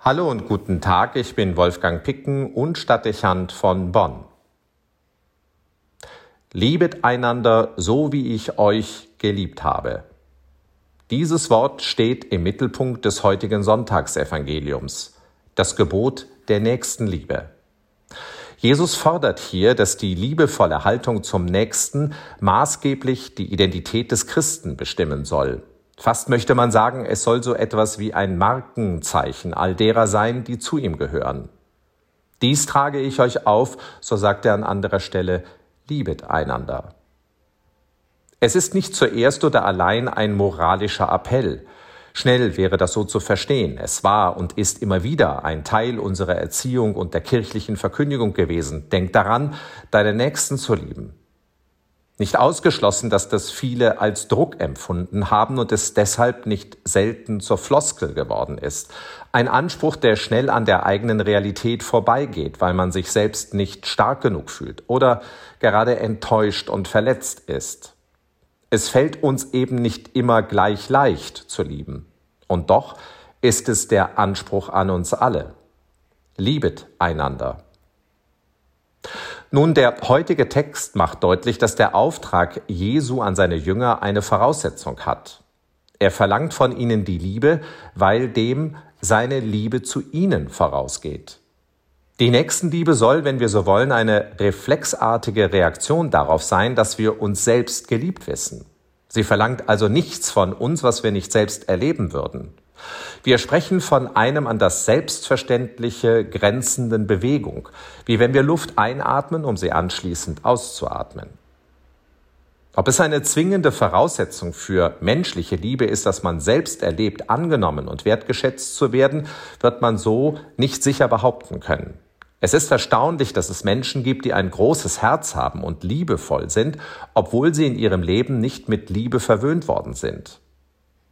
Hallo und guten Tag, ich bin Wolfgang Picken und Stadtdechant von Bonn. Liebet einander so, wie ich euch geliebt habe. Dieses Wort steht im Mittelpunkt des heutigen Sonntagsevangeliums, das Gebot der Nächstenliebe. Jesus fordert hier, dass die liebevolle Haltung zum Nächsten maßgeblich die Identität des Christen bestimmen soll. Fast möchte man sagen, es soll so etwas wie ein Markenzeichen all derer sein, die zu ihm gehören. Dies trage ich euch auf, so sagt er an anderer Stelle, liebet einander. Es ist nicht zuerst oder allein ein moralischer Appell. Schnell wäre das so zu verstehen. Es war und ist immer wieder ein Teil unserer Erziehung und der kirchlichen Verkündigung gewesen. Denk daran, deine Nächsten zu lieben. Nicht ausgeschlossen, dass das viele als Druck empfunden haben und es deshalb nicht selten zur Floskel geworden ist. Ein Anspruch, der schnell an der eigenen Realität vorbeigeht, weil man sich selbst nicht stark genug fühlt oder gerade enttäuscht und verletzt ist. Es fällt uns eben nicht immer gleich leicht zu lieben. Und doch ist es der Anspruch an uns alle. Liebet einander. Nun, der heutige Text macht deutlich, dass der Auftrag Jesu an seine Jünger eine Voraussetzung hat. Er verlangt von ihnen die Liebe, weil dem seine Liebe zu ihnen vorausgeht. Die Nächstenliebe soll, wenn wir so wollen, eine reflexartige Reaktion darauf sein, dass wir uns selbst geliebt wissen. Sie verlangt also nichts von uns, was wir nicht selbst erleben würden. Wir sprechen von einem an das Selbstverständliche grenzenden Bewegung, wie wenn wir Luft einatmen, um sie anschließend auszuatmen. Ob es eine zwingende Voraussetzung für menschliche Liebe ist, dass man selbst erlebt, angenommen und wertgeschätzt zu werden, wird man so nicht sicher behaupten können. Es ist erstaunlich, dass es Menschen gibt, die ein großes Herz haben und liebevoll sind, obwohl sie in ihrem Leben nicht mit Liebe verwöhnt worden sind.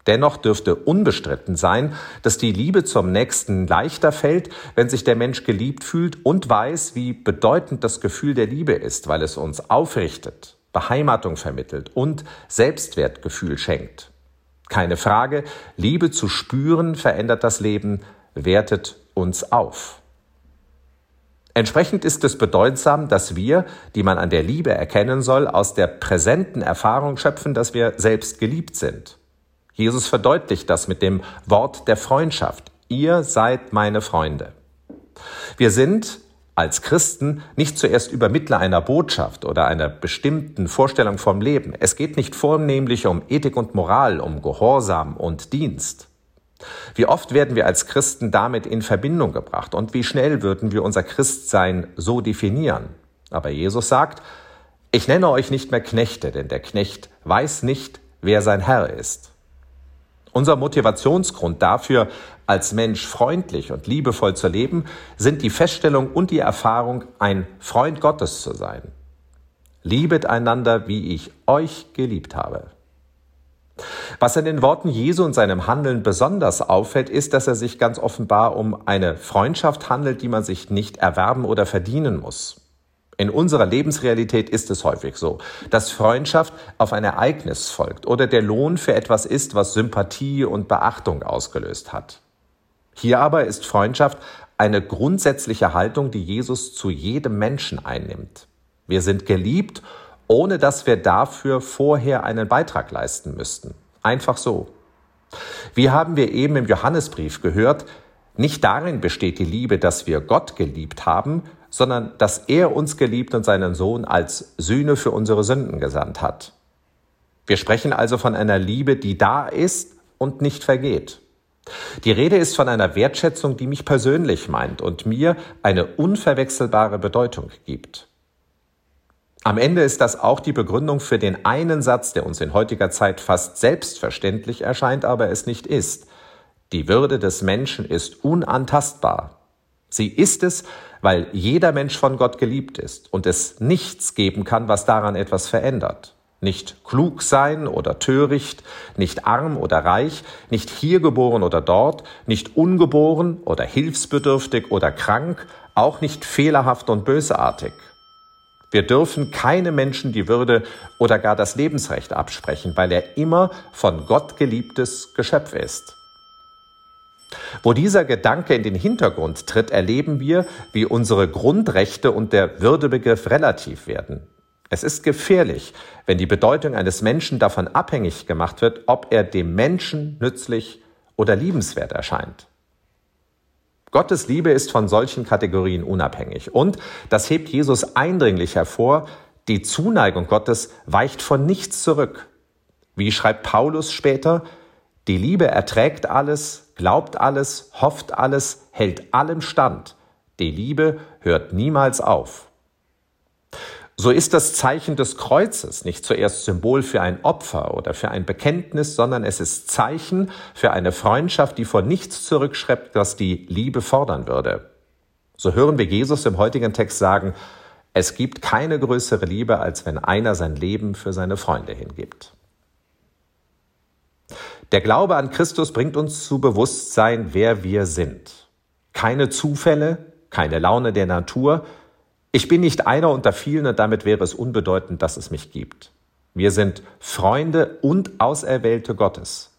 Dennoch dürfte unbestritten sein, dass die Liebe zum Nächsten leichter fällt, wenn sich der Mensch geliebt fühlt und weiß, wie bedeutend das Gefühl der Liebe ist, weil es uns aufrichtet, Beheimatung vermittelt und Selbstwertgefühl schenkt. Keine Frage, Liebe zu spüren verändert das Leben, wertet uns auf. Entsprechend ist es bedeutsam, dass wir, die man an der Liebe erkennen soll, aus der präsenten Erfahrung schöpfen, dass wir selbst geliebt sind. Jesus verdeutlicht das mit dem Wort der Freundschaft. Ihr seid meine Freunde. Wir sind als Christen nicht zuerst Übermittler einer Botschaft oder einer bestimmten Vorstellung vom Leben. Es geht nicht vornehmlich um Ethik und Moral, um Gehorsam und Dienst. Wie oft werden wir als Christen damit in Verbindung gebracht und wie schnell würden wir unser Christsein so definieren? Aber Jesus sagt, ich nenne euch nicht mehr Knechte, denn der Knecht weiß nicht, wer sein Herr ist. Unser Motivationsgrund dafür, als Mensch freundlich und liebevoll zu leben, sind die Feststellung und die Erfahrung, ein Freund Gottes zu sein. Liebet einander, wie ich euch geliebt habe. Was in den Worten Jesu und seinem Handeln besonders auffällt, ist, dass er sich ganz offenbar um eine Freundschaft handelt, die man sich nicht erwerben oder verdienen muss. In unserer Lebensrealität ist es häufig so, dass Freundschaft auf ein Ereignis folgt oder der Lohn für etwas ist, was Sympathie und Beachtung ausgelöst hat. Hier aber ist Freundschaft eine grundsätzliche Haltung, die Jesus zu jedem Menschen einnimmt. Wir sind geliebt, ohne dass wir dafür vorher einen Beitrag leisten müssten. Einfach so. Wie haben wir eben im Johannesbrief gehört, nicht darin besteht die Liebe, dass wir Gott geliebt haben, sondern dass er uns geliebt und seinen Sohn als Sühne für unsere Sünden gesandt hat. Wir sprechen also von einer Liebe, die da ist und nicht vergeht. Die Rede ist von einer Wertschätzung, die mich persönlich meint und mir eine unverwechselbare Bedeutung gibt. Am Ende ist das auch die Begründung für den einen Satz, der uns in heutiger Zeit fast selbstverständlich erscheint, aber es nicht ist. Die Würde des Menschen ist unantastbar. Sie ist es, weil jeder Mensch von Gott geliebt ist und es nichts geben kann, was daran etwas verändert. Nicht klug sein oder töricht, nicht arm oder reich, nicht hier geboren oder dort, nicht ungeboren oder hilfsbedürftig oder krank, auch nicht fehlerhaft und bösartig. Wir dürfen keine Menschen die Würde oder gar das Lebensrecht absprechen, weil er immer von Gott geliebtes Geschöpf ist. Wo dieser Gedanke in den Hintergrund tritt, erleben wir, wie unsere Grundrechte und der Würdebegriff relativ werden. Es ist gefährlich, wenn die Bedeutung eines Menschen davon abhängig gemacht wird, ob er dem Menschen nützlich oder liebenswert erscheint. Gottes Liebe ist von solchen Kategorien unabhängig. Und, das hebt Jesus eindringlich hervor, die Zuneigung Gottes weicht von nichts zurück. Wie schreibt Paulus später, die Liebe erträgt alles, glaubt alles, hofft alles, hält allem stand. Die Liebe hört niemals auf. So ist das Zeichen des Kreuzes nicht zuerst Symbol für ein Opfer oder für ein Bekenntnis, sondern es ist Zeichen für eine Freundschaft, die vor nichts zurückschreibt, was die Liebe fordern würde. So hören wir Jesus im heutigen Text sagen, es gibt keine größere Liebe, als wenn einer sein Leben für seine Freunde hingibt. Der Glaube an Christus bringt uns zu Bewusstsein, wer wir sind. Keine Zufälle, keine Laune der Natur. Ich bin nicht einer unter vielen und damit wäre es unbedeutend, dass es mich gibt. Wir sind Freunde und Auserwählte Gottes.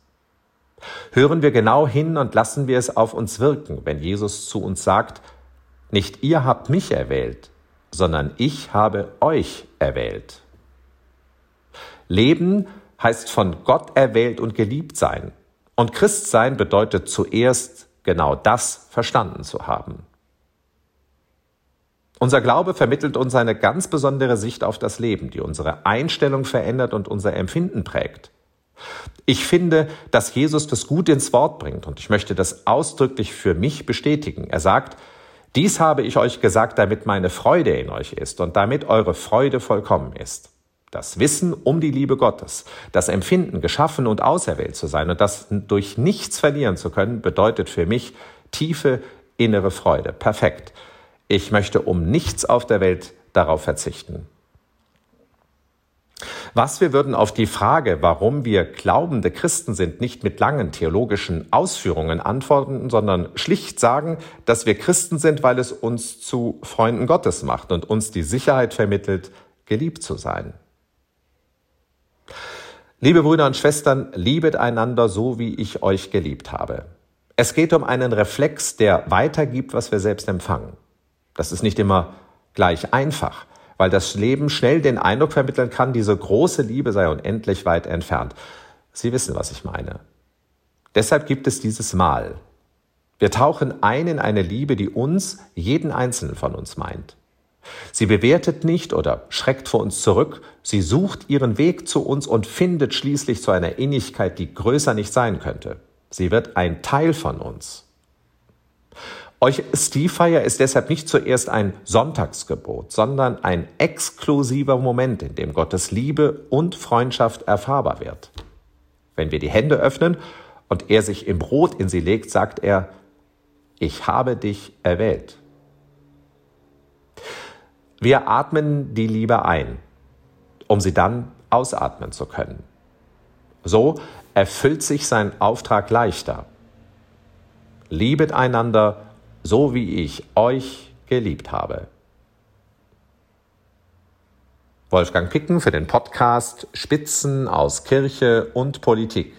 Hören wir genau hin und lassen wir es auf uns wirken, wenn Jesus zu uns sagt, nicht ihr habt mich erwählt, sondern ich habe euch erwählt. Leben heißt von Gott erwählt und geliebt sein. Und Christsein bedeutet zuerst genau das verstanden zu haben. Unser Glaube vermittelt uns eine ganz besondere Sicht auf das Leben, die unsere Einstellung verändert und unser Empfinden prägt. Ich finde, dass Jesus das gut ins Wort bringt und ich möchte das ausdrücklich für mich bestätigen. Er sagt, dies habe ich euch gesagt, damit meine Freude in euch ist und damit eure Freude vollkommen ist. Das Wissen um die Liebe Gottes, das Empfinden, geschaffen und auserwählt zu sein und das durch nichts verlieren zu können, bedeutet für mich tiefe innere Freude. Perfekt. Ich möchte um nichts auf der Welt darauf verzichten. Was wir würden auf die Frage, warum wir glaubende Christen sind, nicht mit langen theologischen Ausführungen antworten, sondern schlicht sagen, dass wir Christen sind, weil es uns zu Freunden Gottes macht und uns die Sicherheit vermittelt, geliebt zu sein. Liebe Brüder und Schwestern, liebet einander so, wie ich euch geliebt habe. Es geht um einen Reflex, der weitergibt, was wir selbst empfangen. Das ist nicht immer gleich einfach, weil das Leben schnell den Eindruck vermitteln kann, diese große Liebe sei unendlich weit entfernt. Sie wissen, was ich meine. Deshalb gibt es dieses Mal. Wir tauchen ein in eine Liebe, die uns, jeden Einzelnen von uns meint. Sie bewertet nicht oder schreckt vor uns zurück, sie sucht ihren Weg zu uns und findet schließlich zu einer Innigkeit, die größer nicht sein könnte. Sie wird ein Teil von uns. Eucharistiefeier ist deshalb nicht zuerst ein Sonntagsgebot, sondern ein exklusiver Moment, in dem Gottes Liebe und Freundschaft erfahrbar wird. Wenn wir die Hände öffnen und er sich im Brot in sie legt, sagt er, ich habe dich erwählt. Wir atmen die Liebe ein, um sie dann ausatmen zu können. So erfüllt sich sein Auftrag leichter. Liebet einander, so wie ich euch geliebt habe. Wolfgang Picken für den Podcast Spitzen aus Kirche und Politik.